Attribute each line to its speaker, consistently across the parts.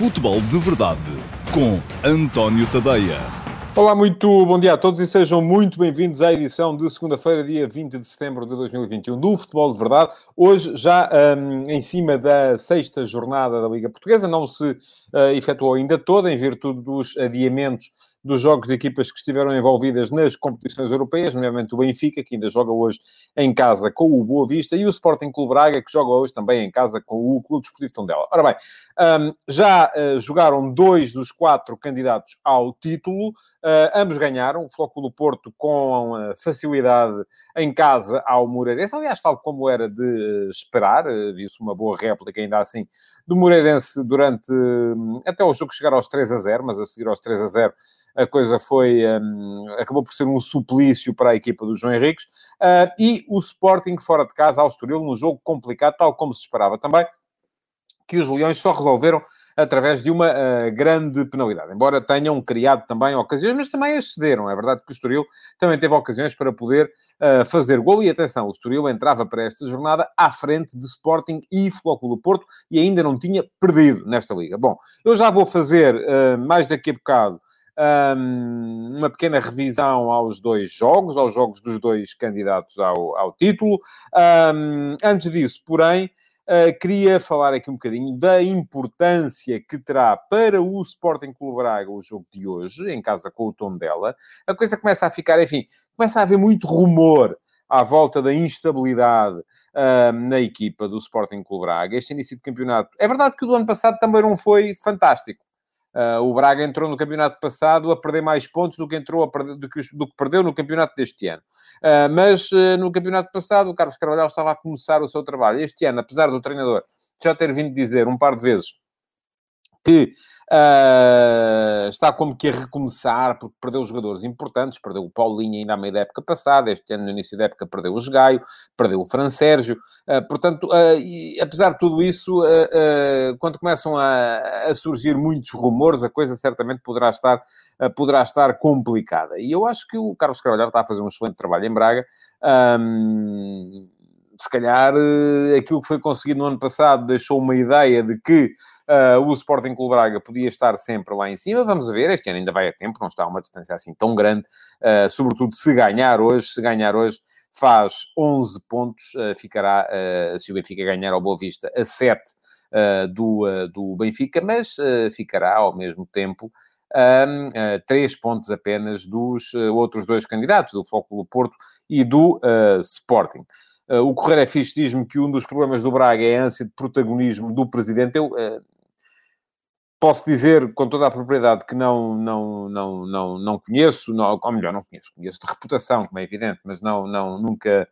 Speaker 1: Futebol de Verdade com António Tadeia.
Speaker 2: Olá, muito bom dia a todos e sejam muito bem-vindos à edição de segunda-feira, dia 20 de setembro de 2021 do Futebol de Verdade. Hoje, já um, em cima da sexta jornada da Liga Portuguesa, não se uh, efetuou ainda toda, em virtude dos adiamentos dos jogos de equipas que estiveram envolvidas nas competições europeias, nomeadamente o Benfica, que ainda joga hoje em casa com o Boa Vista, e o Sporting Clube Braga, que joga hoje também em casa com o Clube Desportivo Tondela. Ora bem, um, já uh, jogaram dois dos quatro candidatos ao título, Uh, ambos ganharam, o Flóculo Porto com uh, facilidade em casa ao Moreirense, aliás, tal como era de uh, esperar, uh, viu-se uma boa réplica ainda assim do Moreirense durante, hum, até o jogo chegar aos 3 a 0, mas a seguir aos 3 a 0 a coisa foi, um, acabou por ser um suplício para a equipa do João Henriques, e o Sporting fora de casa ao Estoril, num jogo complicado, tal como se esperava também, que os Leões só resolveram através de uma uh, grande penalidade. Embora tenham criado também ocasiões, mas também excederam. É verdade que o Estoril também teve ocasiões para poder uh, fazer gol. E atenção, o Estoril entrava para esta jornada à frente de Sporting e do Porto e ainda não tinha perdido nesta liga. Bom, eu já vou fazer uh, mais daqui a bocado um, uma pequena revisão aos dois jogos, aos jogos dos dois candidatos ao, ao título. Um, antes disso, porém, Uh, queria falar aqui um bocadinho da importância que terá para o Sporting Clube Braga o jogo de hoje, em casa com o tom dela. A coisa começa a ficar, enfim, começa a haver muito rumor à volta da instabilidade uh, na equipa do Sporting Clube Braga. Este início de campeonato. É verdade que o do ano passado também não foi fantástico. Uh, o Braga entrou no campeonato passado a perder mais pontos do que, entrou perder, do, que, do que, perdeu no campeonato deste ano. Uh, mas uh, no campeonato passado o Carlos Carvalhal estava a começar o seu trabalho. Este ano, apesar do treinador já ter vindo dizer um par de vezes que Uh, está como que a recomeçar, porque perdeu jogadores importantes, perdeu o Paulinho ainda à meio da época passada, este ano no início da época perdeu o Gaio, perdeu o Fran Sérgio, uh, portanto, uh, e, apesar de tudo isso, quando começam a, a, surgir muitos rumores, a coisa certamente poderá estar, poderá estar complicada. E eu acho que o Carlos Carvalho está a fazer um excelente trabalho em Braga. Um, se calhar aquilo que foi conseguido no ano passado deixou uma ideia de que Uh, o Sporting Clube Braga podia estar sempre lá em cima. Vamos ver, este ano ainda vai a tempo, não está uma distância assim tão grande. Uh, sobretudo se ganhar hoje, se ganhar hoje faz 11 pontos, uh, ficará, se o Benfica ganhar ao Boa Vista, a 7 do, do Benfica, mas ficará ao mesmo tempo um, uh, três pontos apenas dos uh, outros dois candidatos, do Foco do Porto e do uh, Sporting. O Correio é Fixe diz-me que um dos problemas do Braga é a ânsia de protagonismo do presidente. Eu Posso dizer com toda a propriedade que não, não, não, não, não conheço, não, ou melhor, não conheço, conheço de reputação, como é evidente, mas não, não, nunca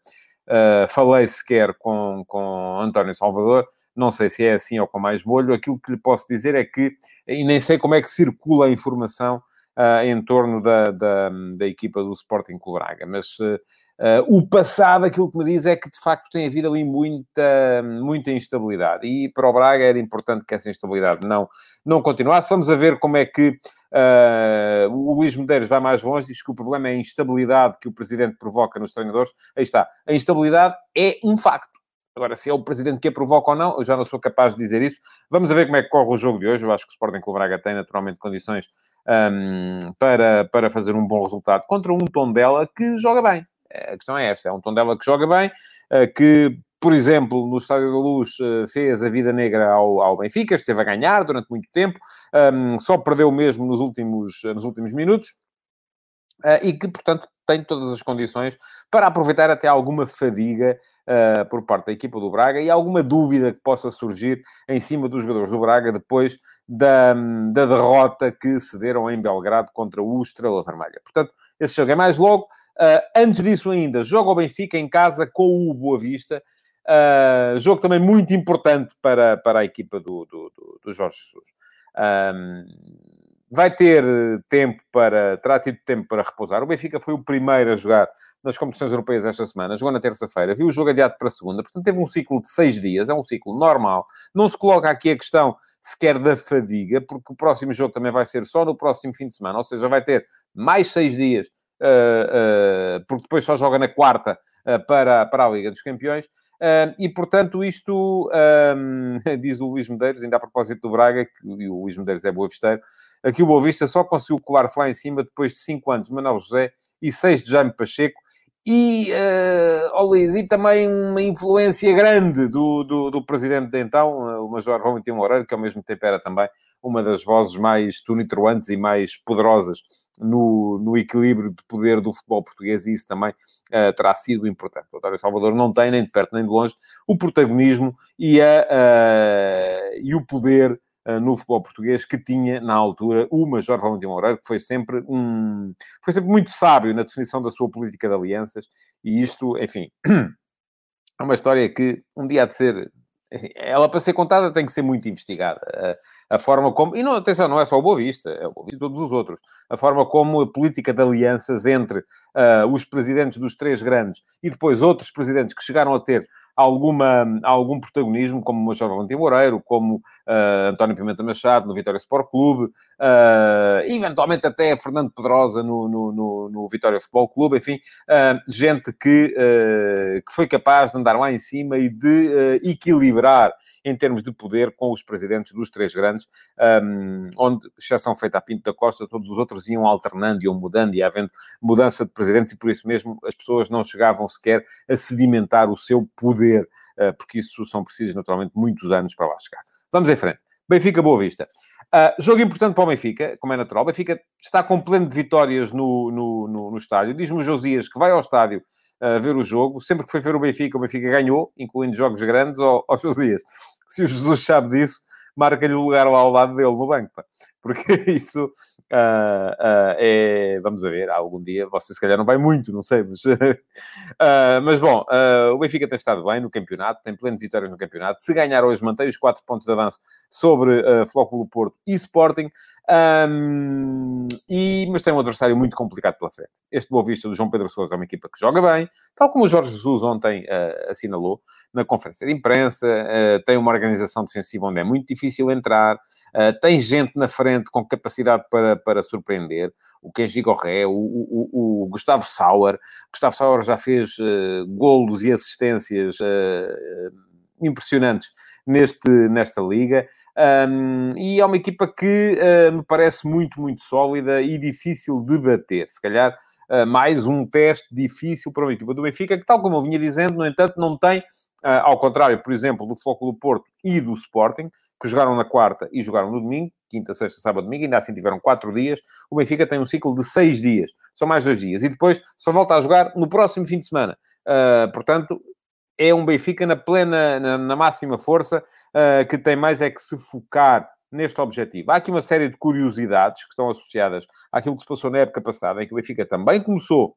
Speaker 2: uh, falei sequer com, com António Salvador, não sei se é assim ou com mais molho. Aquilo que lhe posso dizer é que, e nem sei como é que circula a informação uh, em torno da, da, da, equipa do Sporting Clube Braga, mas Uh, o passado, aquilo que me diz é que de facto tem havido ali muita, muita instabilidade e para o Braga era importante que essa instabilidade não, não continuasse. Vamos a ver como é que uh, o Luís Medeiros vai mais longe, diz que o problema é a instabilidade que o presidente provoca nos treinadores. Aí está, a instabilidade é um facto. Agora, se é o presidente que a provoca ou não, eu já não sou capaz de dizer isso. Vamos ver como é que corre o jogo de hoje. Eu acho que o Sporting Clube Braga tem naturalmente condições um, para, para fazer um bom resultado contra um Tondela que joga bem a questão é esta: é um Tondela que joga bem, eh, que, por exemplo, no Estádio da Luz eh, fez a vida negra ao, ao Benfica, esteve a ganhar durante muito tempo, um, só perdeu mesmo nos últimos, nos últimos minutos. Uh, e que, portanto, tem todas as condições para aproveitar até alguma fadiga uh, por parte da equipa do Braga e alguma dúvida que possa surgir em cima dos jogadores do Braga depois da, da derrota que cederam em Belgrado contra o Estrela Vermelha. Portanto, esse jogo é mais logo. Uh, antes disso ainda, joga o Benfica em casa com o Boa Vista. Uh, jogo também muito importante para, para a equipa do, do, do, do Jorge Jesus. Um, vai ter tempo para, terá tido tempo para repousar. O Benfica foi o primeiro a jogar nas competições europeias esta semana, jogou na terça-feira, viu o jogo adiado para a segunda, portanto teve um ciclo de seis dias, é um ciclo normal. Não se coloca aqui a questão sequer da fadiga, porque o próximo jogo também vai ser só no próximo fim de semana, ou seja, vai ter mais seis dias porque depois só joga na quarta uh, para, para a Liga dos Campeões. Uh, e, portanto, isto, um, diz o Luís Medeiros, ainda a propósito do Braga, que, e o Luís Medeiros é boa visteiro, aqui o Boa Vista só conseguiu colar-se lá em cima depois de 5 anos de Manuel José e 6 de Jaime Pacheco, e, uh, oh Luís, e também uma influência grande do, do, do presidente de então, o Major Valentim Moreira, que ao mesmo tempo era também uma das vozes mais tonitruantes e mais poderosas no, no equilíbrio de poder do futebol português, e isso também uh, terá sido importante. O António Salvador não tem, nem de perto nem de longe, o protagonismo e, a, uh, e o poder uh, no futebol português que tinha, na altura, o Major Valentim Moreira, que foi sempre um... foi sempre muito sábio na definição da sua política de alianças, e isto, enfim... É uma história que um dia há de ser ela para ser contada tem que ser muito investigada. A, a, forma como, e não, atenção, não é só o Boa Vista, é o Boa Vista e todos os outros. A forma como a política de alianças entre uh, os presidentes dos três grandes e depois outros presidentes que chegaram a ter alguma, algum protagonismo, como o Major Valentim Moreiro, como uh, António Pimenta Machado no Vitória Sport Clube, uh, eventualmente até Fernando Pedrosa no, no, no, no Vitória Futebol Clube, enfim, uh, gente que, que foi capaz de andar lá em cima e de equilibrar em termos de poder com os presidentes dos três grandes, um, onde, exceção feita a Pinto da Costa, todos os outros iam alternando, iam mudando, e havendo mudança de presidentes, e por isso mesmo as pessoas não chegavam sequer a sedimentar o seu poder, uh, porque isso são precisos naturalmente muitos anos para lá chegar. Vamos em frente. Benfica Boa Vista. Uh, jogo importante para o Benfica, como é natural. O Benfica está com pleno de vitórias no, no, no, no estádio. Diz-me o Josias que vai ao estádio uh, ver o jogo. Sempre que foi ver o Benfica, o Benfica ganhou, incluindo jogos grandes, aos, aos Josias se o Jesus sabe disso, marca-lhe o lugar lá ao lado dele no banco, pá. porque isso uh, uh, é. Vamos a ver, algum dia, você se calhar não vai muito, não sei, mas. uh, mas bom, o Benfica tem estado bem no campeonato, tem pleno de vitórias no campeonato. Se ganhar hoje, mantém os 4 pontos de avanço sobre uh, Flóculo Porto e Sporting. Um, e, mas tem um adversário muito complicado pela frente. Este Boa Vista do João Pedro Sousa é uma equipa que joga bem, tal como o Jorge Jesus ontem assinalou na conferência de imprensa, uh, tem uma organização defensiva onde é muito difícil entrar, uh, tem gente na frente com capacidade para, para surpreender, o Kenji Gorré, o, o, o, Gustavo Sauer. Gustavo Sauer já fez uh, golos e assistências impressionantes neste, nesta liga. Um, e é uma equipa que uh, me parece muito, muito sólida e difícil de bater. Se calhar uh, mais um teste difícil para uma equipa do Benfica, que, tal como eu vinha dizendo, no entanto, não tem ao contrário, por exemplo, do Flóculo do Porto e do Sporting, que jogaram na quarta e jogaram no domingo, quinta, sexta, sábado, domingo, ainda assim tiveram quatro dias. O Benfica tem um ciclo de seis dias, são mais dois dias, e depois só volta a jogar no próximo fim de semana. Uh, portanto, é um Benfica na plena, na, na máxima força, uh, que tem mais é que se focar neste objetivo. Há aqui uma série de curiosidades que estão associadas àquilo que se passou na época passada, em que o Benfica também começou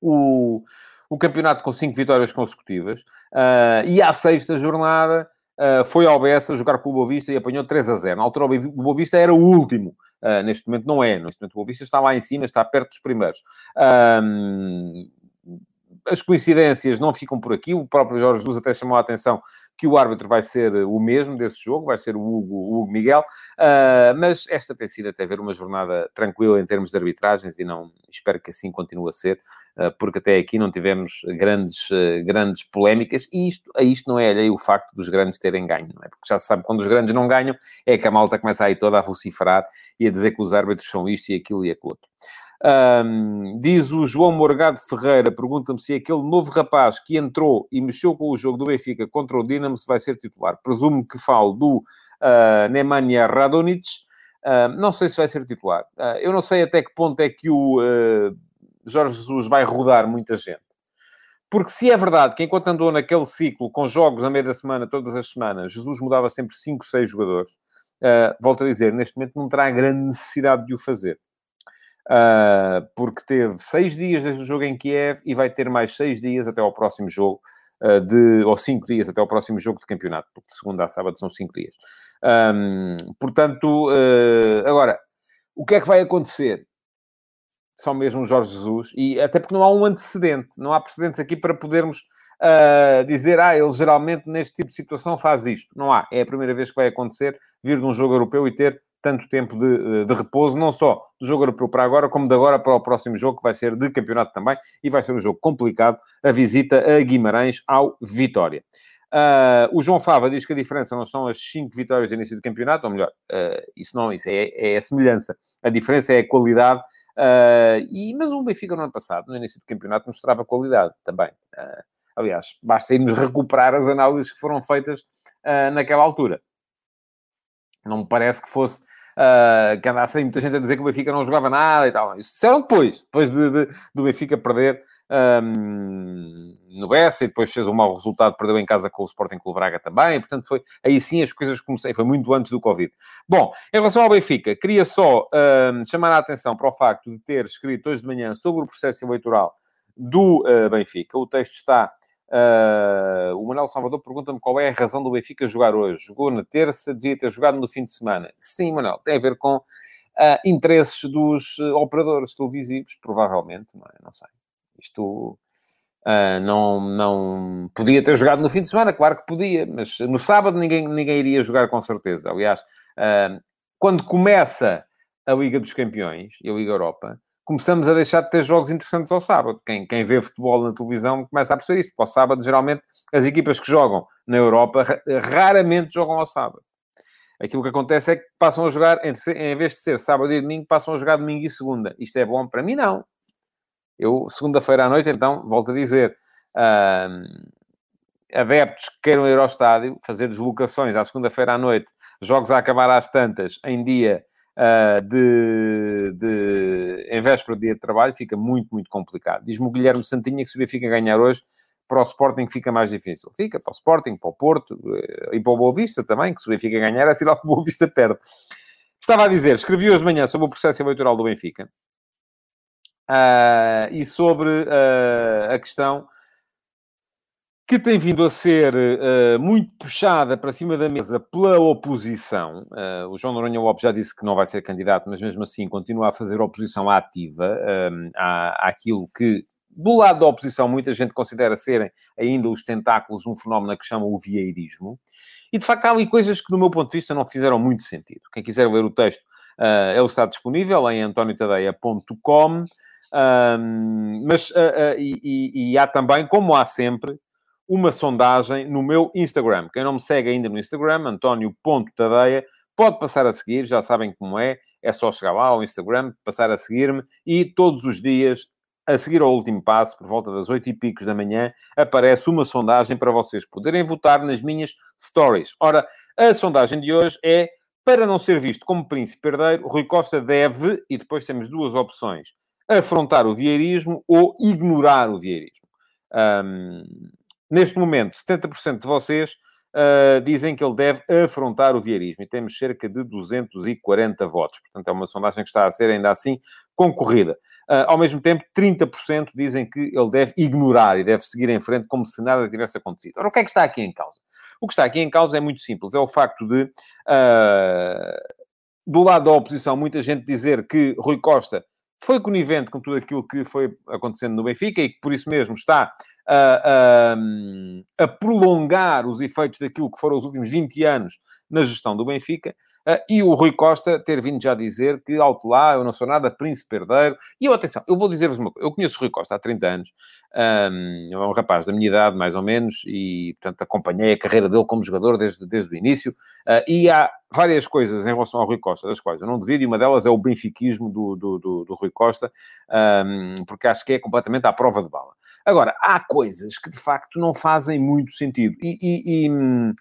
Speaker 2: o, o campeonato com cinco vitórias consecutivas, uh, e à sexta jornada uh, foi ao Bessa jogar com o Boa Vista e apanhou 3 a 0. Na altura o Boa Vista era o último, uh, neste momento não é, neste momento o Boa Vista está lá em cima, está perto dos primeiros. as coincidências não ficam por aqui, o próprio Jorge Jesus até chamou a atenção que o árbitro vai ser o mesmo desse jogo, vai ser o Hugo, o Hugo Miguel, uh, mas esta tem sido até ver uma jornada tranquila em termos de arbitragens e não espero que assim continue a ser, uh, porque até aqui não tivemos grandes, uh, grandes polémicas e isto, a isto não é alheio o facto dos grandes terem ganho, é? Porque já se sabe quando os grandes não ganham é que a malta começa aí toda a vociferar e a dizer que os árbitros são isto e aquilo e aquilo outro. Um, diz o João Morgado Ferreira, pergunta-me se aquele novo rapaz que entrou e mexeu com o jogo do Benfica contra o Dinamo se vai ser titular. Presumo que falo do uh, Nemanja Radonic. Uh, não sei se vai ser titular. Uh, eu não sei até que ponto é que o uh, Jorge Jesus vai rodar muita gente. Porque se é verdade que enquanto andou naquele ciclo, com jogos na meia da semana, todas as semanas, Jesus mudava sempre 5, 6 jogadores, volto a dizer, neste momento não terá grande necessidade de o fazer uh, porque teve seis dias desde o jogo em Kiev e vai ter mais seis dias até ao próximo jogo, uh, de, ou cinco dias até ao próximo jogo de campeonato, porque de segunda a sábado são cinco dias. Um, portanto, uh, agora, o que é que vai acontecer? Só mesmo Jorge Jesus, e até porque não há um antecedente, não há precedentes aqui para podermos uh, dizer, ah, ele geralmente neste tipo de situação faz isto. Não há. É a primeira vez que vai acontecer vir de um jogo europeu e ter tanto tempo de, de, repouso, não só do jogo europeu para agora, como de agora para o próximo jogo, que vai ser de campeonato também, e vai ser um jogo complicado, a visita a Guimarães ao Vitória. Uh, o João Fava diz que a diferença não são as cinco vitórias de início do campeonato, ou melhor, uh, isso não, isso é, é, a semelhança. A diferença é a qualidade. Uh, e, mas o Benfica no ano passado, no início do campeonato, mostrava qualidade também. aliás, basta irmos recuperar as análises que foram feitas naquela altura. Não me parece que fosse uh, que andasse muita gente a dizer que o Benfica não jogava nada e tal. Isso disseram depois, depois de, de, do Benfica perder um, no Bessa e depois fez um mau resultado, perdeu em casa com o Sporting Clube Braga também, portanto foi, aí sim as coisas comecei, foi muito antes do Covid. Bom, em relação ao Benfica, queria só um, chamar a atenção para o facto de ter escrito hoje de manhã sobre o processo eleitoral do uh, Benfica. O texto está Uh, o Manuel Salvador pergunta-me qual é a razão do Benfica jogar hoje. Jogou na terça, devia ter jogado no fim de semana. Sim, Manuel, tem a ver com uh, interesses dos uh, operadores televisivos, provavelmente, não, é? não sei. Isto não, não podia ter jogado no fim de semana, claro que podia, mas no sábado ninguém, ninguém iria jogar com certeza. Aliás, quando começa a Liga dos Campeões e a Liga Europa, começamos a deixar de ter jogos interessantes ao sábado. Quem, quem vê futebol na televisão começa a perceber isto. Para o sábado, geralmente, as equipas que jogam na Europa raramente jogam ao sábado. Aquilo que acontece é que passam a jogar, em vez de ser sábado e domingo, passam a jogar domingo e segunda. Isto é bom? Para mim, não. Eu, segunda-feira à noite, então, volto a dizer, adeptos que queiram ir ao estádio, fazer deslocações à segunda-feira à noite, jogos a acabar às tantas, em dia uh, de, de, em véspera de dia de trabalho, fica muito, muito complicado. Diz-me o Guilherme Santinha que se o Benfica ganhar hoje, para o Sporting fica mais difícil. Fica para o Sporting, para o Porto uh, e para o Boa Vista também, que se o Benfica ganhar, é sinal que o Boa Vista perde. Estava a dizer, escrevi hoje de manhã sobre o processo eleitoral do Benfica uh, e sobre a questão que tem vindo a ser uh, muito puxada para cima da mesa pela oposição. Uh, o João Noronha Lopes já disse que não vai ser candidato, mas mesmo assim continua a fazer oposição ativa à, àquilo que, do lado da oposição, muita gente considera serem ainda os tentáculos de um fenómeno que chama o vieirismo. E, de facto, há ali coisas que, do meu ponto de vista, não fizeram muito sentido. Quem quiser ler o texto, uh, ele está disponível em antoniotadeia.com. Um, mas, e, e, e há também, como há sempre, uma sondagem no meu Instagram. Quem não me segue ainda no Instagram, António.tadeia, pode passar a seguir, já sabem como é, é só chegar lá ao Instagram, passar a seguir-me e todos os dias, a seguir ao último passo, por volta das oito e picos da manhã, aparece uma sondagem para vocês poderem votar nas minhas stories. Ora, a sondagem de hoje é para não ser visto como príncipe herdeiro, Rui Costa deve, e depois temos duas opções, afrontar o vieirismo ou ignorar o vieirismo. Um, Neste momento, 70% de vocês uh, dizem que ele deve afrontar o vieirismo e temos cerca de 240 votos. Portanto, é uma sondagem que está a ser ainda assim concorrida. Uh, ao mesmo tempo, 30% dizem que ele deve ignorar e deve seguir em frente como se nada tivesse acontecido. Ora, o que é que está aqui em causa? O que está aqui em causa é muito simples. É o facto de, uh, do lado da oposição, muita gente dizer que Rui Costa foi conivente com tudo aquilo que foi acontecendo no Benfica e que, por isso mesmo, está a, a, a, prolongar os efeitos daquilo que foram os últimos 20 anos na gestão do Benfica. E o Rui Costa ter vindo já dizer que, alto lá, eu não sou nada príncipe herdeiro. E eu, atenção, eu vou dizer-vos uma coisa. Eu conheço o Rui Costa há 30 anos. Um, é um rapaz da minha idade, mais ou menos, e, portanto, acompanhei a carreira dele como jogador desde, desde o início. Uh, e há várias coisas em relação ao Rui Costa, das quais eu não devido, e uma delas é o benfiquismo do, do, do, do Rui Costa, um, porque acho que é completamente à prova de bala. Agora, há coisas que de facto não fazem muito sentido. E, e, e hum,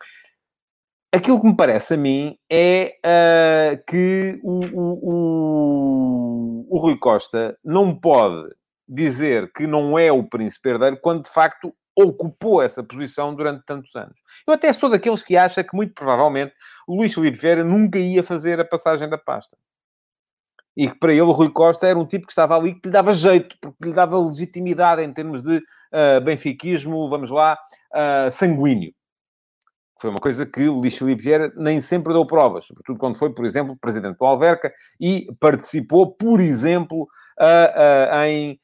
Speaker 2: aquilo que me parece a mim é uh, que o, o, o, o, Rui Costa não pode dizer que não é o príncipe herdeiro quando de facto ocupou essa posição durante tantos anos. Eu até sou daqueles que acham que muito provavelmente Luís Filipe Vieira nunca ia fazer a passagem da pasta e que para ele o Rui Costa era um tipo que estava ali que lhe dava jeito, porque lhe dava legitimidade em termos de uh, benfiquismo, vamos lá, uh, sanguíneo. Foi uma coisa que o Luís Filipe Vieira nem sempre deu provas, sobretudo quando foi, por exemplo, presidente do Alverca e participou, por exemplo, uh, em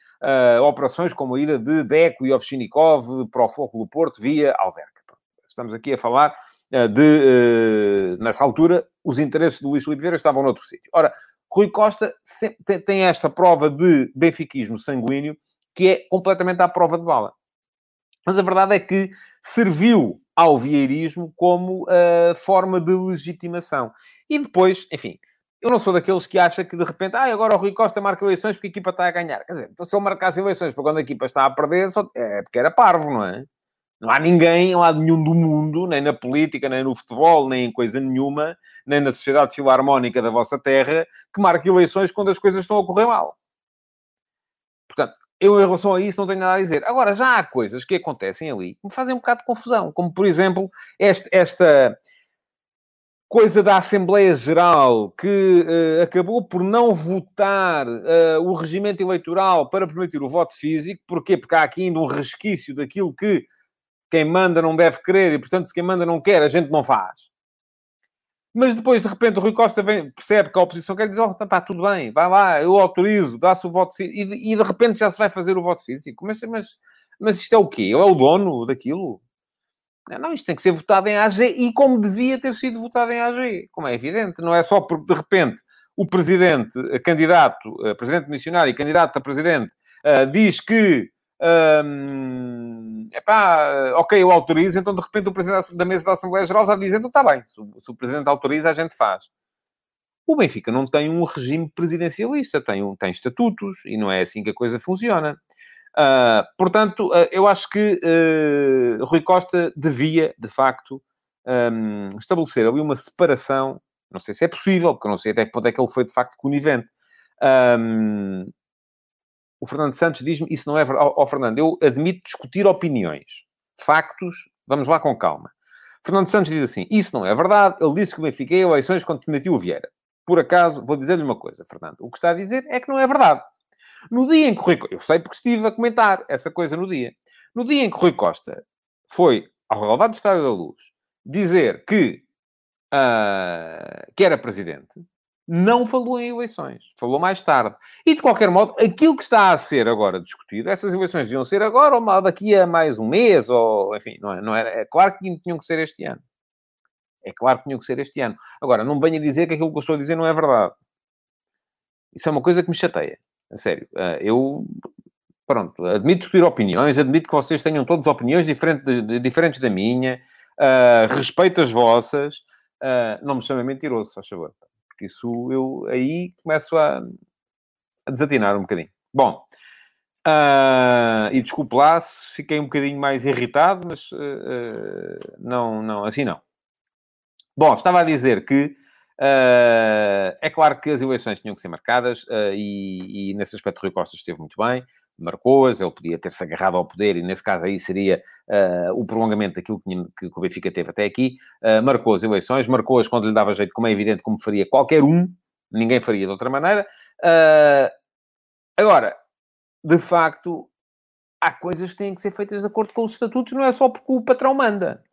Speaker 2: operações como a ida de Deco e Ovchinikov para o Foco do Porto via Alverca. Estamos aqui a falar de, nessa altura, os interesses do Luís Filipe Vieira estavam noutro sítio. Ora, Rui Costa tem esta prova de benfiquismo sanguíneo que é completamente à prova de bala. Mas a verdade é que serviu ao vieirismo como uh, forma de legitimação. E depois, enfim, eu não sou daqueles que acha que de repente, ah, agora o Rui Costa marca eleições porque a equipa está a ganhar. Quer dizer, então se eu marcasse eleições para quando a equipa está a perder, só... é porque era parvo, não é? Não há ninguém, não há nenhum do mundo, nem na política, nem no futebol, nem em coisa nenhuma, nem na sociedade filarmónica da vossa terra, que marque eleições quando as coisas estão a correr mal. Portanto, eu em relação a isso não tenho nada a dizer. Agora, já há coisas que acontecem ali que me fazem um bocado de confusão, como, por exemplo, este, esta coisa da Assembleia Geral que uh, acabou por não votar uh, o regimento eleitoral para permitir o voto físico. Porquê? Porque há aqui ainda um resquício daquilo que quem manda não deve querer e, portanto, se quem manda não quer, a gente não faz. Mas depois, de repente, o Rui Costa vem, percebe que a oposição quer dizer, oh, pá, tudo bem, vai lá, eu autorizo, dá-se o voto físico. E, e, de repente já se vai fazer o voto físico. Mas, mas, mas isto é o quê? É o dono daquilo? Não, isto tem que ser votado em AG e como devia ter sido votado em AG, como é evidente. Não é só porque, de repente, o presidente, candidato, presidente missionário e candidato a presidente, uh, diz que Hum, epá, ok, eu autorizo, então de repente o Presidente da Mesa da Assembleia Geral já diz, então está bem, se o, se o Presidente autoriza, a gente faz. O Benfica não tem um regime presidencialista, tem, um, tem estatutos, e não é assim que a coisa funciona. Uh, portanto, uh, eu acho que uh, Rui Costa devia, de facto, um, estabelecer ali uma separação, não sei se é possível, porque eu não sei até que ponto é que ele foi, de facto, conivente, um, o Fernando Santos diz-me, isso não é verdade. Ó, oh, Fernando, eu admito discutir opiniões. Factos, vamos lá com calma. Fernando Santos diz assim, isso não é verdade. Ele disse que o Benfica em eleições quando demitiu o Vieira. Por acaso, vou dizer-lhe uma coisa, Fernando. O que está a dizer é que não é verdade. No dia em que Rui Costa... Eu sei porque estive a comentar essa coisa no dia. No dia em que Rui Costa foi ao relevado do Estádio da Luz dizer que, uh, que era presidente, não falou em eleições, falou mais tarde. E, de qualquer modo, aquilo que está a ser agora discutido, essas eleições deviam ser agora ou daqui a mais um mês, ou, enfim, não é, não era, é claro que tinham que ser este ano. É claro que tinham que ser este ano. Agora, não venha dizer que aquilo que eu estou a dizer não é verdade. Isso é uma coisa que me chateia. A sério. Ah, eu, pronto, admito discutir opiniões, admito que vocês tenham todas opiniões diferentes, diferentes da minha, uh, respeito as vossas, uh, não me chamem mentiroso, faz favor porque isso eu aí começo a, a desatinar um bocadinho. Bom, uh, e desculpe lá se fiquei um bocadinho mais irritado, mas uh, uh, não, não, assim não. Bom, estava a dizer que é claro que as eleições tinham que ser marcadas e, e nesse aspecto Rui Costa esteve muito bem marcou-as, ele podia ter-se agarrado ao poder e, nesse caso, aí seria uh, o prolongamento daquilo que, que, o Benfica teve até aqui. Uh, marcou as eleições, marcou-as quando lhe dava jeito, como é evidente, como faria qualquer um, ninguém faria de outra maneira. Uh, agora, de facto, há coisas que têm que ser feitas de acordo com os estatutos, não é só porque o patrão manda.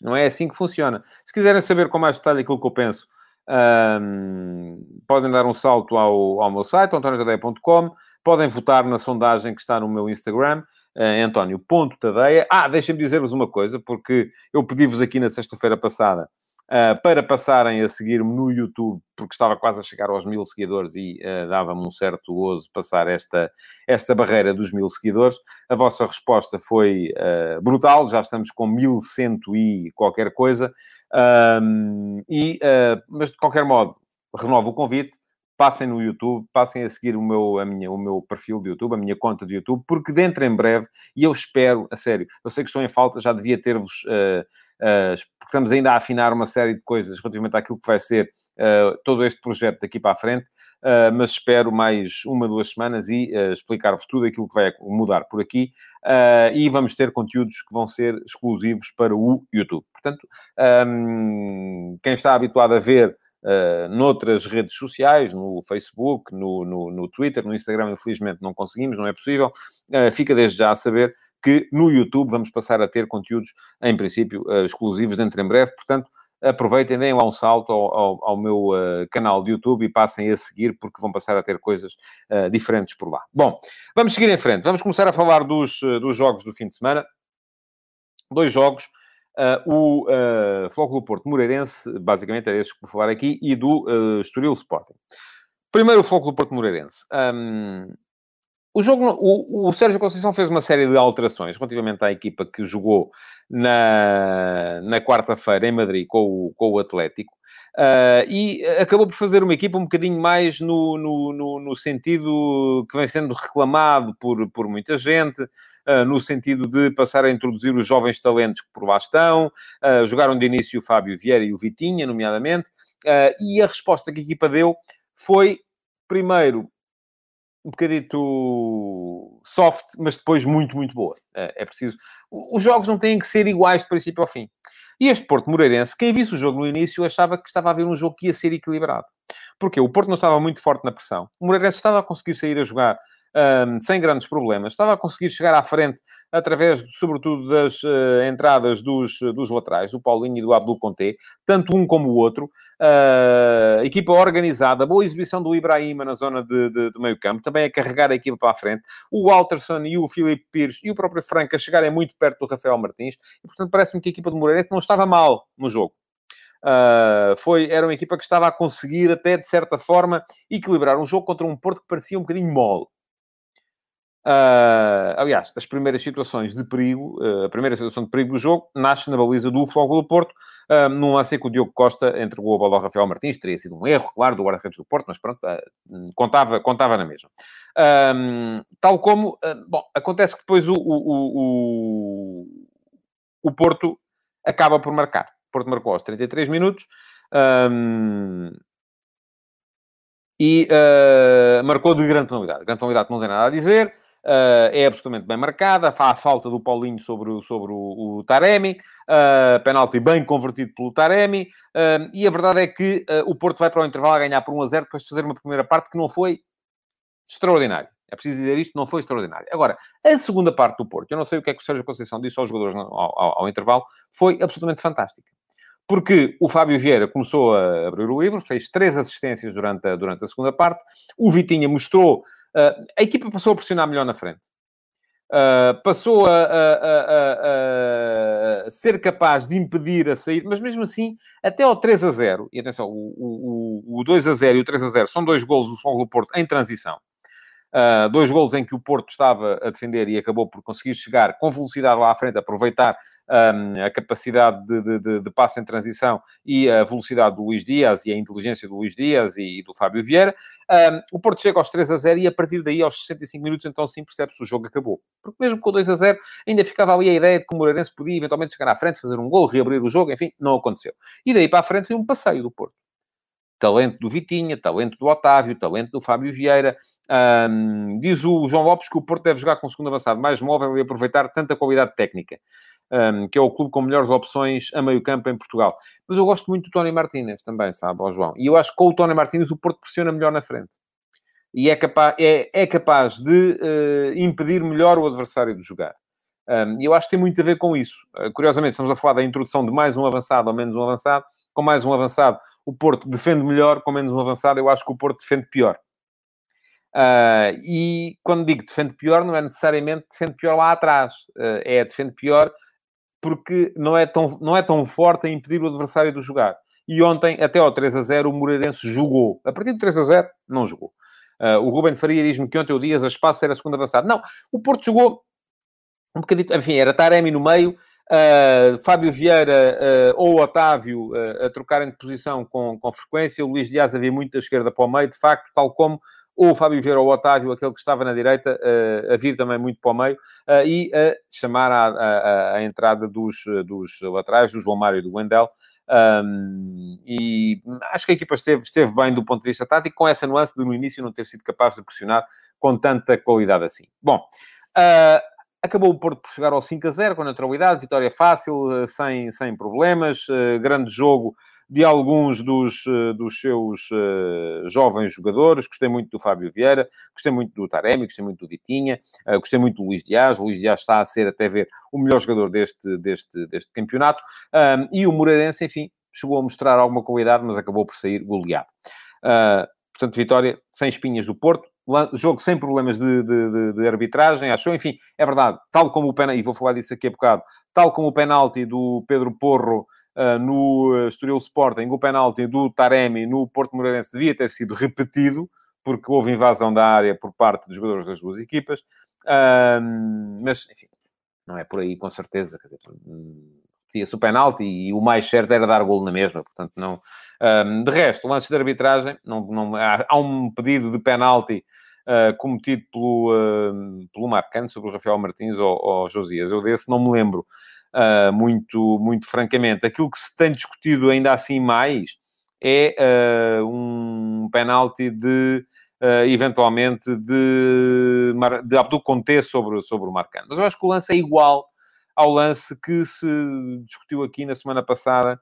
Speaker 2: Não é assim que funciona. Se quiserem saber com mais detalhe aquilo que eu penso, um, podem dar um salto ao, ao meu site, antoniotadeia.com. Podem votar na sondagem que está no meu Instagram, uh, António.tadeia. Ah, deixem-me dizer-vos uma coisa, porque eu pedi-vos aqui na sexta-feira passada uh, para passarem a seguir-me no YouTube, porque estava quase a chegar aos mil seguidores e uh, dava-me um certo gozo passar esta, esta barreira dos mil seguidores. A vossa resposta foi uh, brutal, já estamos com mil cento e qualquer coisa. Um, e, mas, de qualquer modo, renovo o convite passem no YouTube, passem a seguir o meu, a minha, o meu perfil de YouTube, a minha conta de YouTube, porque dentro em breve, e eu espero, a sério, eu sei que estou em falta, já devia ter-vos, uh, uh, porque estamos ainda a afinar uma série de coisas relativamente àquilo que vai ser uh, todo este projeto daqui para a frente, mas espero mais uma, duas semanas e explicar-vos tudo aquilo que vai mudar por aqui. e vamos ter conteúdos que vão ser exclusivos para o YouTube. Portanto, um, quem está habituado a ver uh, noutras redes sociais, no Facebook, no, no, no, Twitter, no Instagram, infelizmente não conseguimos, não é possível. Uh, fica desde já a saber que no YouTube vamos passar a ter conteúdos, em princípio, uh, exclusivos dentro em breve, portanto, aproveitem, deem lá um salto ao, ao, ao meu canal de YouTube e passem a seguir, porque vão passar a ter coisas diferentes por lá. Bom, vamos seguir em frente. Vamos começar a falar dos, dos jogos do fim de semana. Dois jogos uh, o uh, Flóculo Porto Moreirense, basicamente é desses que vou falar aqui, e do uh, Estoril Sporting. Primeiro o Flóculo Porto Moreirense. Um, o jogo, o, o, Sérgio Conceição fez uma série de alterações relativamente à equipa que jogou na, na quarta-feira em Madrid com o, com o Atlético. Uh, e acabou por fazer uma equipa um bocadinho mais no, no, no, no sentido que vem sendo reclamado por, por muita gente, no sentido de passar a introduzir os jovens talentos que por lá estão. Uh, jogaram de início o Fábio Vieira e o Vitinha, nomeadamente, e a resposta que a equipa deu foi, primeiro, um bocadito soft, mas depois muito, muito boa. é preciso. Os jogos não têm que ser iguais de princípio ao fim. E este Porto Moreirense, quem visse o jogo no início, achava que estava a ver um jogo que ia ser equilibrado. Porque o Porto não estava muito forte na pressão. O Moreirense estava a conseguir sair a jogar um, sem grandes problemas. Estava a conseguir chegar à frente através, sobretudo, das uh, entradas dos, dos laterais, do Paulinho e do Abdul Conté, tanto um como o outro. Uh, equipa organizada, boa exibição do Ibrahima na zona de, de, de, meio campo, também a carregar a equipa para a frente. O Walterson e o Filipe Pires e o próprio Franca chegarem muito perto do Rafael Martins. E, portanto, parece-me que a equipa de Moreirense não estava mal no jogo. Uh, foi, era uma equipa que estava a conseguir, até de certa forma, equilibrar um jogo contra um Porto que parecia um bocadinho mole. Uh, aliás, as primeiras situações de perigo, uh, a primeira situação de perigo do jogo nasce na baliza do Fogo do Porto, uh, num lance que o Diogo Costa entregou a bola ao Rafael Martins, teria sido um erro, claro, do guarda-redes do Porto, mas pronto, contava, contava na mesma. tal como, bom, acontece que depois o, o, o, o, Porto acaba por marcar. O Porto marcou aos 33 minutos, e marcou de grande tonalidade. Grande tonalidade não tem nada a dizer. Uh, é absolutamente bem marcada, há a falta do Paulinho sobre, o, sobre o, o Taremi, uh, penalti bem convertido pelo Taremi, uh, e a verdade é que o Porto vai para o intervalo a ganhar por 1 a 0 depois de fazer uma primeira parte que não foi extraordinária. É preciso dizer isto, não foi extraordinário. Agora, a segunda parte do Porto, eu não sei o que é que o Sérgio Conceição disse aos jogadores ao, ao, ao intervalo, foi absolutamente fantástica. Porque o Fábio Vieira começou a abrir o livro, fez três assistências durante a, durante a segunda parte, o Vitinha mostrou a equipa passou a pressionar melhor na frente. Uh, passou a, a, a, a, ser capaz de impedir a sair, mas mesmo assim, até ao 3 a 0, e atenção, o, o, o 2 a 0 e o 3 a 0 são dois golos do Futebol do Porto em transição. Uh, dois golos em que o Porto estava a defender e acabou por conseguir chegar com velocidade lá à frente, aproveitar um, a capacidade de, de, de, passe em transição e a velocidade do Luís Dias e a inteligência do Luís Dias e, e do Fábio Vieira. Um, o Porto chega aos 3 a 0 e a partir daí, aos 65 minutos, então sim percebe-se o jogo acabou. Porque mesmo com o 2 a 0, ainda ficava ali a ideia de que o Moreirense podia eventualmente chegar à frente, fazer um gol, reabrir o jogo, enfim, não aconteceu. E daí para a frente foi um passeio do Porto talento do Vitinha, talento do Otávio, talento do Fábio Vieira. Um, diz o João Lopes que o Porto deve jogar com o segundo avançado mais móvel e aproveitar tanta qualidade técnica, um, que é o clube com melhores opções a meio campo em Portugal. Mas eu gosto muito do Tony Martínez também, sabe, ó João. E eu acho que com o Tony Martínez o Porto pressiona melhor na frente. E é capaz, é, é capaz de uh, impedir melhor o adversário de jogar. E eu acho que tem muito a ver com isso. Uh, curiosamente, estamos a falar da introdução de mais um avançado ou menos um avançado. Com mais um avançado, o Porto defende melhor, com menos um avançado, eu acho que o Porto defende pior. Uh, e quando digo defende pior, não é necessariamente defende pior lá atrás, uh, é defende pior porque não é, tão, não é tão forte a impedir o adversário de jogar. E ontem, até ao 3 a 0, o Moreirense jogou. A partir do 3 a 0, não jogou. Uh, o Ruben Faria diz-me que ontem o Dias a espaço era segundo avançado. Não, o Porto jogou um bocadinho, enfim, era Taremi no meio, Uh, Fábio Vieira uh, ou Otávio uh, a trocarem de posição com, com frequência. O Luís Dias havia muito da esquerda para o meio, de facto, tal como ou o Fábio Vieira ou o Otávio, aquele que estava na direita, a vir também muito para o meio, e a chamar a, a, a, entrada dos, dos laterais, do João Mário e do Wendel. Um, e acho que a equipa esteve, esteve bem do ponto de vista tático, com essa nuance de no início não ter sido capaz de pressionar com tanta qualidade assim. Bom, uh, Acabou o Porto por chegar ao 5 a 0 com neutralidade, vitória fácil, eh, sem, sem problemas, uh, grande jogo de alguns dos, uh, dos seus jovens jogadores. Gostei muito do Fábio Vieira, gostei muito do Taremi, gostei muito do Vitinha, gostei muito do Luís Dias. O Luís Dias está a ser, até ver, o melhor jogador deste, deste, deste campeonato. E o Moreirense, enfim, chegou a mostrar alguma qualidade, mas acabou por sair goleado. portanto, vitória sem espinhas do Porto, jogo sem problemas de, de, de, de, arbitragem, achou, enfim, é verdade, tal como o penalti, e vou falar disso aqui a bocado, tal como o penalti do Pedro Porro uh, no Estoril Sporting, o penalti do Taremi no Porto Moreirense devia ter sido repetido, porque houve invasão da área por parte dos jogadores das duas equipas, uh, mas, enfim, não é por aí, com certeza, dizer, repetia-se o penalti e o mais certo era dar golo na mesma, portanto, não... Um, de resto, lance de arbitragem, não, não, há, há um pedido de penalti uh, cometido pelo, uh, pelo Marcano sobre o Rafael Martins ou, ou Josias. Eu desse não me lembro uh, muito, muito francamente. Aquilo que se tem discutido ainda assim mais é um penalti de, eventualmente, de, de Abdul Conte sobre, sobre o Marcano. Mas eu acho que o lance é igual ao lance que se discutiu aqui na semana passada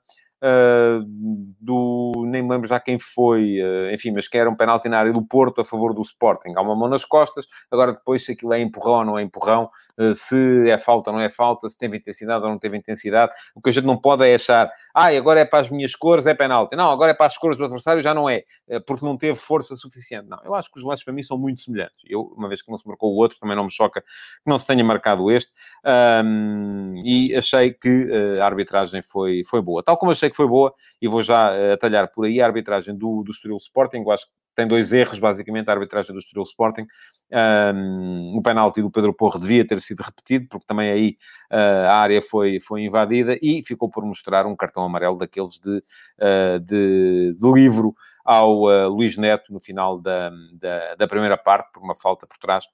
Speaker 2: do, nem me lembro já quem foi, uh, enfim, mas que era um penalti na área do Porto a favor do Sporting. Há uma mão nas costas, agora depois se aquilo é empurrão ou não é empurrão, uh, se é falta ou não é falta, se teve intensidade ou não teve intensidade. O que a gente não pode é achar, ah, agora é para as minhas cores, é penalti. Não, agora é para as cores do adversário, já não é, porque não teve força suficiente. Não, eu acho que os lances para mim são muito semelhantes. Eu, uma vez que não se marcou o outro, também não me choca que não se tenha marcado este. Um, e achei que a arbitragem foi, foi boa. Tal como achei que foi boa, e vou já atalhar por aí a arbitragem do, do Estoril Sporting. Eu acho que tem dois erros, basicamente, a arbitragem do Estoril Sporting. Um, o penalti do Pedro Porro devia ter sido repetido, porque também aí uh, a área foi, foi invadida e ficou por mostrar um cartão amarelo daqueles de, uh, de, de, livro ao uh, Luís Neto no final da, da, da primeira parte, por uma falta por trás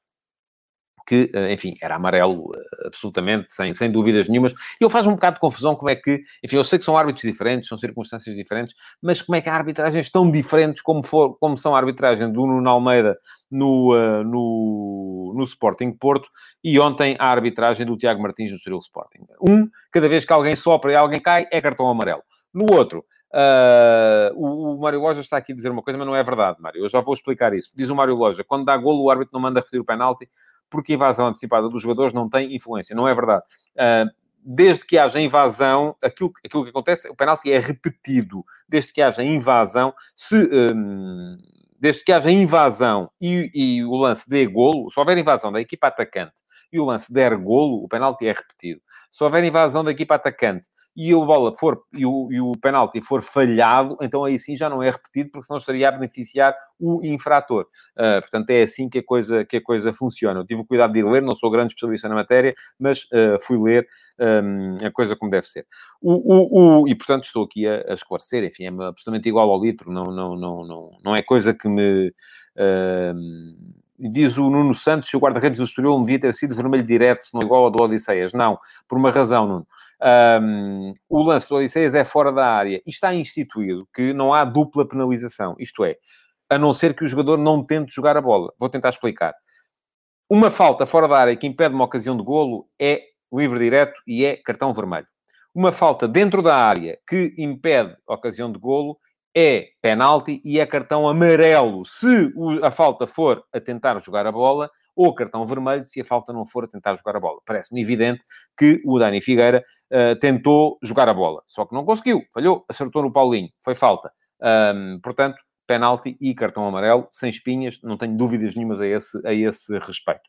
Speaker 2: que, eh, enfim, era amarelo eh, absolutamente, sem, sem dúvidas nenhumas. E eu faz um bocado de confusão como é que, enfim, eu sei que são árbitros diferentes, são circunstâncias diferentes, mas como é que há arbitragens tão diferentes como, for, como são a arbitragem do Nuno Almeida no, uh, no, no Sporting Porto e ontem a arbitragem do Tiago Martins no Estoril Sporting. Um, cada vez que alguém sopra e alguém cai, é cartão amarelo. No outro, Uh, o, o, Mário Loja está aqui a dizer uma coisa, mas não é verdade, Mário. Eu já vou explicar isso. Diz o Mário Loja: quando dá golo, o árbitro não manda repetir o penalti, porque a invasão antecipada dos jogadores não tem influência. Não é verdade. Uh, desde que haja invasão, aquilo, aquilo que acontece, o penalti é repetido. Desde que haja invasão, se... Um, desde que haja invasão e, e, o lance dê golo, se houver invasão da equipa atacante e o lance der golo, o penalti é repetido. Se houver invasão da equipa atacante e a bola for e o, e o penalti for falhado, então aí sim já não é repetido, porque senão estaria a beneficiar o infrator. Uh, portanto, é assim que a, coisa, que a coisa funciona. Eu tive o cuidado de ir ler, não sou grande especialista na matéria, mas uh, fui ler um, a coisa como deve ser. O, o, o, e, portanto, estou aqui a, a, esclarecer, enfim, é absolutamente igual ao litro, não, não, não, não, não é coisa que me... Diz o Nuno Santos, o guarda-redes do Estoril devia ter sido vermelho direto, se não igual ao do Odisseias. Não, por uma razão, Nuno. Um, o lance do Odisseias é fora da área. E está instituído que não há dupla penalização. Isto é, a não ser que o jogador não tente jogar a bola. Vou tentar explicar. Uma falta fora da área que impede uma ocasião de golo é livre direto e é cartão vermelho. Uma falta dentro da área que impede a ocasião de golo é penalti e é cartão amarelo se a falta for a tentar jogar a bola ou cartão vermelho se a falta não for a tentar jogar a bola. Parece-me evidente que o Dani Figueira uh, tentou jogar a bola, só que não conseguiu, falhou, acertou no Paulinho, foi falta. Um, portanto, penalti e cartão amarelo, sem espinhas, não tenho dúvidas nenhumas a esse, a esse respeito.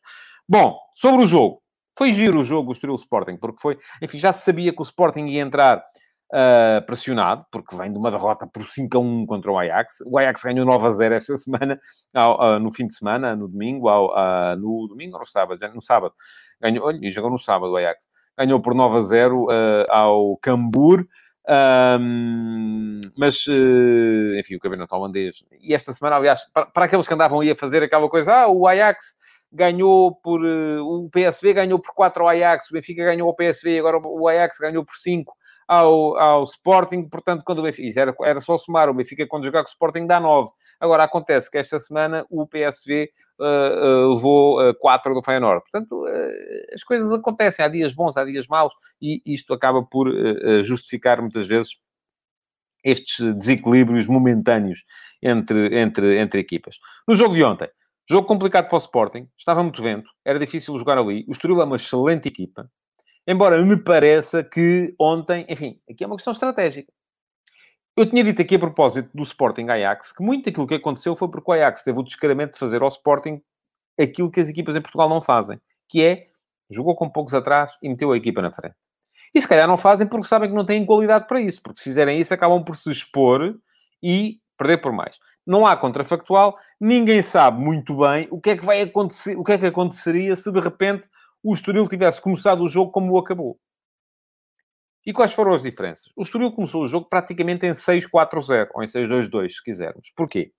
Speaker 2: Bom, sobre o jogo. Foi giro o jogo, o Estoril Sporting, porque foi... Enfim, já se sabia que o Sporting ia entrar uh, pressionado, porque vem de uma derrota por 5 a 1 contra o Ajax. O Ajax ganhou 9 a 0 esta semana, ao, uh, no fim de semana, no domingo, ao, uh, no domingo ou no sábado? No sábado. Ganhou, olha, jogou no sábado o Ajax. Ganhou por 9 a 0 ao Cambur. Um, mas, uh, enfim, o campeonato holandês. E esta semana, aliás, para, para, aqueles que andavam aí a fazer aquela coisa, ah, o Ajax ganhou por. O PSV ganhou por 4 ao Ajax, o Benfica ganhou ao PSV, agora o Ajax ganhou por 5 ao, ao Sporting, portanto, quando o Benfica, era, era só somar, o Benfica quando jogar com o Sporting dá 9. Agora, acontece que esta semana o PSV uh, uh, levou uh, 4 do Feyenoord. Portanto, uh, as coisas acontecem, há dias bons, há dias maus, e isto acaba por justificar muitas vezes estes desequilíbrios momentâneos entre, entre, entre equipas. No jogo de ontem, jogo complicado para o Sporting, estava muito vento, era difícil jogar ali. O Estoril é uma excelente equipa, Embora me pareça que ontem, enfim, aqui é uma questão estratégica. eu tinha dito aqui a propósito do Sporting Ajax que muito daquilo que aconteceu foi porque o Ajax teve o descaramento de fazer ao Sporting aquilo que as equipas em Portugal não fazem, que é jogou com poucos atrás e meteu a equipa na frente. E se calhar não fazem porque sabem que não têm qualidade para isso, porque se fizerem isso acabam por se expor e perder por mais. Não há contrafactual, ninguém sabe muito bem o que é que vai acontecer, o que é que aconteceria se de repente o Estoril tivesse começado o jogo como o acabou. E quais foram as diferenças? O Estoril começou o jogo praticamente em 6-4-0, ou em 6-2-2, se quisermos. Porquê?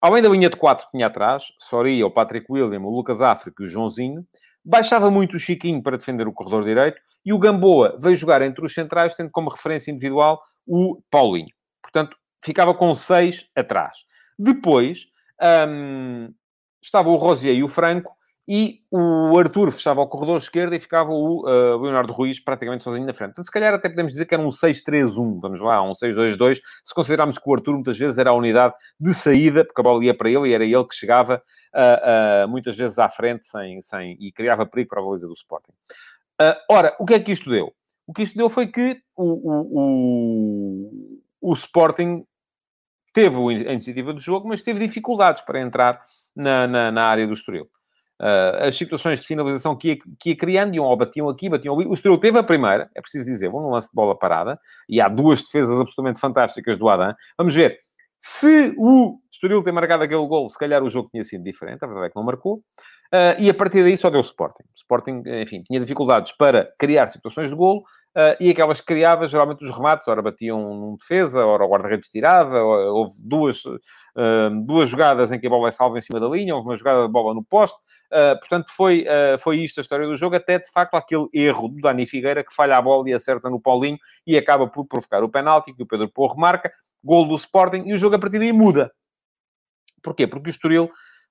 Speaker 2: Além da linha de 4 que tinha atrás, Soria, o Patrick William, o Lucas África e o Joãozinho, baixava muito o Chiquinho para defender o corredor direito e o Gamboa veio jogar entre os centrais, tendo como referência individual o Paulinho. Portanto, ficava com 6 atrás. Depois, hum, estava o Rosier e o Franco, e o Arthur fechava o corredor esquerdo e ficava o uh, Leonardo Ruiz praticamente sozinho na frente. Então, se calhar até podemos dizer que era um 6-3-1, vamos lá, um 6-2-2, se considerarmos que o Arthur muitas vezes era a unidade de saída, porque a bola ia para ele e era ele que chegava uh, uh, muitas vezes à frente sem, sem, e criava perigo para a baliza do Sporting. ora, o que é que isto deu? O que isto deu foi que o, o, o, o Sporting teve a iniciativa do jogo, mas teve dificuldades para entrar na, na, na área do Estoril. Uh, as situações de sinalização que ia, que ia criando, iam ou batiam aqui, batiam ali. O Estoril teve a primeira, é preciso dizer, no lance de bola parada, e há duas defesas absolutamente fantásticas do Adam. Vamos ver. Se o Estoril ter marcado aquele gol, se calhar o jogo tinha sido diferente, a verdade é que não marcou. Uh, e a partir daí só deu Sporting. O Sporting, enfim, tinha dificuldades para criar situações de golo, Uh, e aquelas que criava, geralmente os remates, ora batiam num defesa, ora o guarda-redes tirava, houve duas, uh, duas jogadas em que a bola é salva em cima da linha, houve uma jogada de bola no poste, uh, portanto foi, foi isto a história do jogo, até de facto aquele erro do Dani Figueira que falha a bola e acerta no Paulinho e acaba por provocar o penalti que o Pedro Porro marca, gol do Sporting e o jogo a partir daí muda. Porquê? Porque o Estoril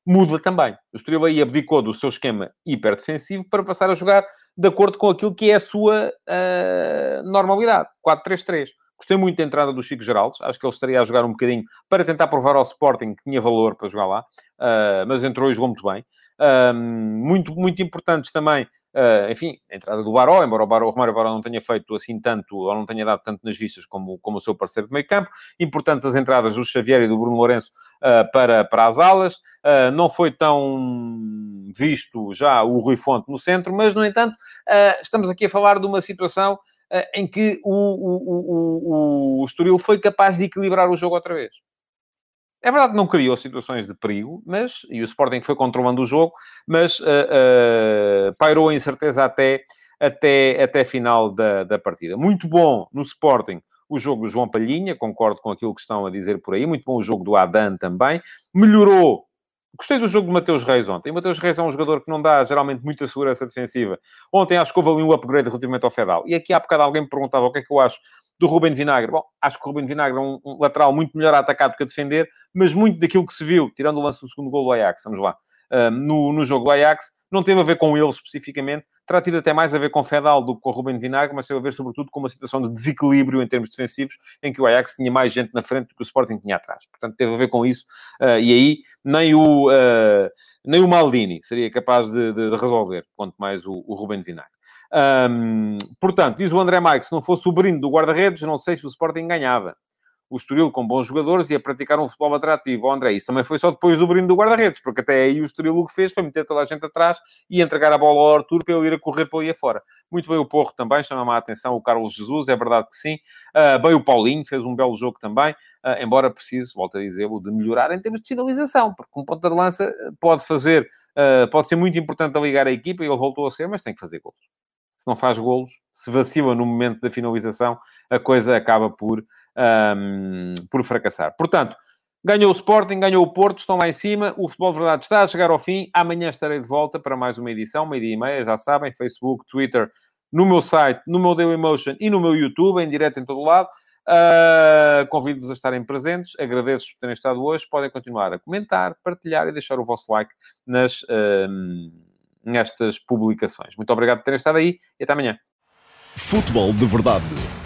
Speaker 2: muda também. O Estoril aí abdicou do seu esquema hiperdefensivo para passar a jogar de acordo com aquilo que é a sua uh, normalidade. 4-3-3. Gostei muito da entrada do Chico Geraldes. Acho que ele estaria a jogar um bocadinho para tentar provar ao Sporting que tinha valor para jogar lá. Uh, mas entrou e jogou muito bem. Uh, muito, muito importantes também Uh, enfim, a entrada do Baró, embora o, Baró, o Romário Baró não tenha feito assim tanto, ou não tenha dado tanto nas vistas como, como o seu parceiro de meio campo. Importantes as entradas do Xavier e do Bruno Lourenço uh, para, para as alas. Uh, não foi tão visto já o Rui Fonte no centro, mas, no entanto, estamos aqui a falar de uma situação em que o, o, o, o Estoril foi capaz de equilibrar o jogo outra vez. É verdade que não criou situações de perigo, mas, e o Sporting foi controlando o jogo, mas uh, uh, pairou a incerteza até, até, até final da, da partida. Muito bom no Sporting o jogo do João Palhinha, concordo com aquilo que estão a dizer por aí, muito bom o jogo do Adan também. Melhorou. Gostei do jogo do Mateus Reis ontem. O Mateus Reis é um jogador que não dá geralmente muita segurança defensiva. Ontem acho que houve ali um upgrade relativamente ao Fedal. E aqui há bocado alguém me perguntava o que é que eu acho do Ruben Vinagre. Bom, acho que o Ruben Vinagre é um, lateral muito melhor a atacar do que a defender, mas muito daquilo que se viu, tirando o lance do segundo gol do Ajax, vamos lá, uh, no, no jogo do Ajax, não teve a ver com ele especificamente, terá tido até mais a ver com Fedal do que com Ruben Vinagre, mas teve a ver sobretudo com uma situação de desequilíbrio em termos defensivos, em que o Ajax tinha mais gente na frente do que o Sporting tinha atrás. Portanto, teve a ver com isso, uh, e aí nem o, uh, nem o Maldini seria capaz de, de, de resolver, quanto mais o, o Ruben Vinagre. Um, portanto, diz o André Mike, se não fosse o brinde do guarda-redes, não sei se o Sporting ganhava. O Estoril, com bons jogadores, ia praticar um futebol atrativo. O André, isso também foi só depois do brinde do guarda-redes, porque até aí o Estoril o que fez foi meter toda a gente atrás e entregar a bola ao Arthur para ele ir a correr para ali afora. Muito bem o Porro também, chama-me a atenção o Carlos Jesus, é verdade que sim. Uh, bem o Paulinho, fez um belo jogo também, uh, embora precise, volto a dizer-o, de melhorar em termos de finalização, porque um ponta de lança pode fazer, uh, pode ser muito importante a ligar a equipa, e ele voltou a ser, mas tem que fazer gols se não faz golos, se vacila no momento da finalização, a coisa acaba por, um, por fracassar. Portanto, ganhou o Sporting, ganhou o Porto, estão lá em cima, o Futebol de Verdade está a chegar ao fim, amanhã estarei de volta para mais uma edição, meia-dia e meia, já sabem, Facebook, Twitter, no meu site, no meu Dailymotion e no meu YouTube, em direto em todo lado. Uh, Convido-vos a estarem presentes, agradeço por terem estado hoje, podem continuar a comentar, partilhar e deixar o vosso like nas... Uh, nestas publicações. Muito obrigado por terem estado aí e até amanhã.
Speaker 1: Futebol de Verdade,